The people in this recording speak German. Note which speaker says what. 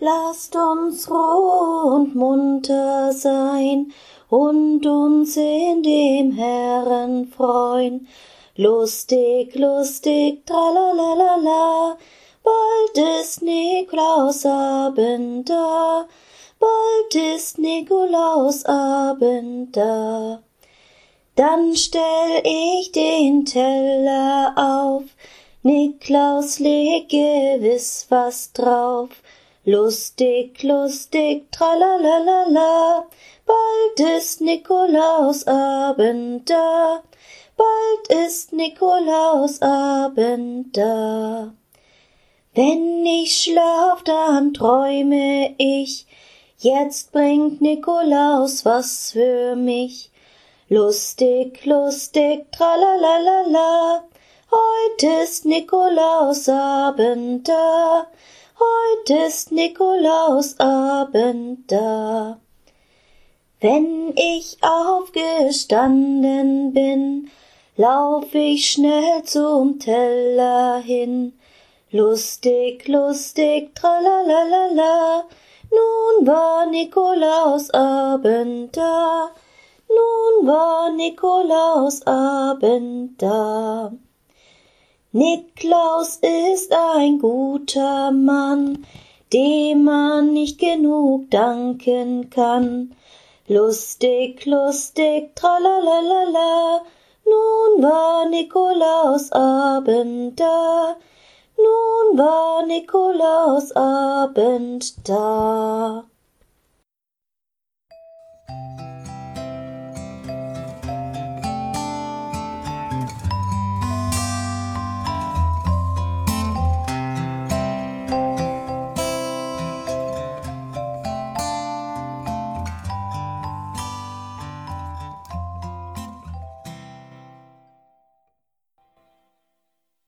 Speaker 1: Lasst uns froh und munter sein und uns in dem Herrn freuen. Lustig, lustig, tralalala, bald ist Nikolausabend da, bald ist Nikolausabend da. Dann stell ich den Teller auf, Niklaus leg gewiss was drauf, Lustig, lustig, tralalala, bald ist Nikolausabend da, bald ist Nikolausabend da. Wenn ich schlaf, dann träume ich, jetzt bringt Nikolaus was für mich. Lustig, lustig, tralalala, heut ist Nikolausabend da, heut ist Nikolausabend da. Wenn ich aufgestanden bin, lauf ich schnell zum Teller hin. Lustig, lustig, tralalala, nun war Nikolausabend da, nun war Nikolausabend da. Niklaus ist ein guter Mann, dem man nicht genug danken kann. Lustig, lustig, tralalala, nun war Nikolausabend da, nun war Nikolausabend da.